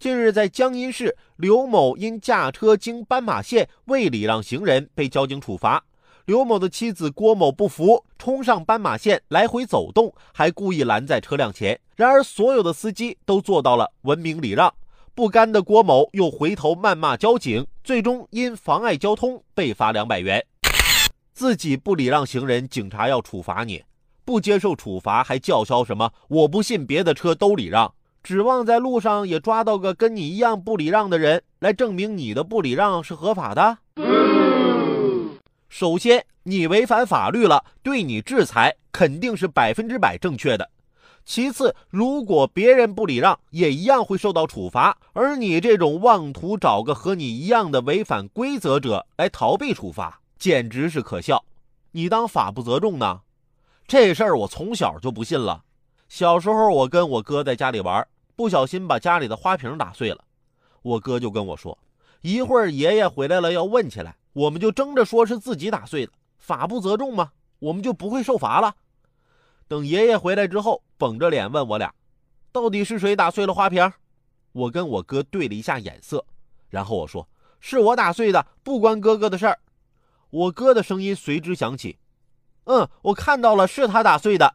近日，在江阴市，刘某因驾车经斑马线未礼让行人，被交警处罚。刘某的妻子郭某不服，冲上斑马线来回走动，还故意拦在车辆前。然而，所有的司机都做到了文明礼让。不甘的郭某又回头谩骂交警，最终因妨碍交通被罚两百元。自己不礼让行人，警察要处罚你；不接受处罚，还叫嚣什么“我不信别的车都礼让”。指望在路上也抓到个跟你一样不礼让的人，来证明你的不礼让是合法的？首先，你违反法律了，对你制裁肯定是百分之百正确的。其次，如果别人不礼让，也一样会受到处罚，而你这种妄图找个和你一样的违反规则者来逃避处罚，简直是可笑。你当法不责众呢？这事儿我从小就不信了。小时候，我跟我哥在家里玩，不小心把家里的花瓶打碎了。我哥就跟我说：“一会儿爷爷回来了要问起来，我们就争着说是自己打碎的，法不责众嘛，我们就不会受罚了。”等爷爷回来之后，绷着脸问我俩：“到底是谁打碎了花瓶？”我跟我哥对了一下眼色，然后我说：“是我打碎的，不关哥哥的事儿。”我哥的声音随之响起：“嗯，我看到了，是他打碎的。”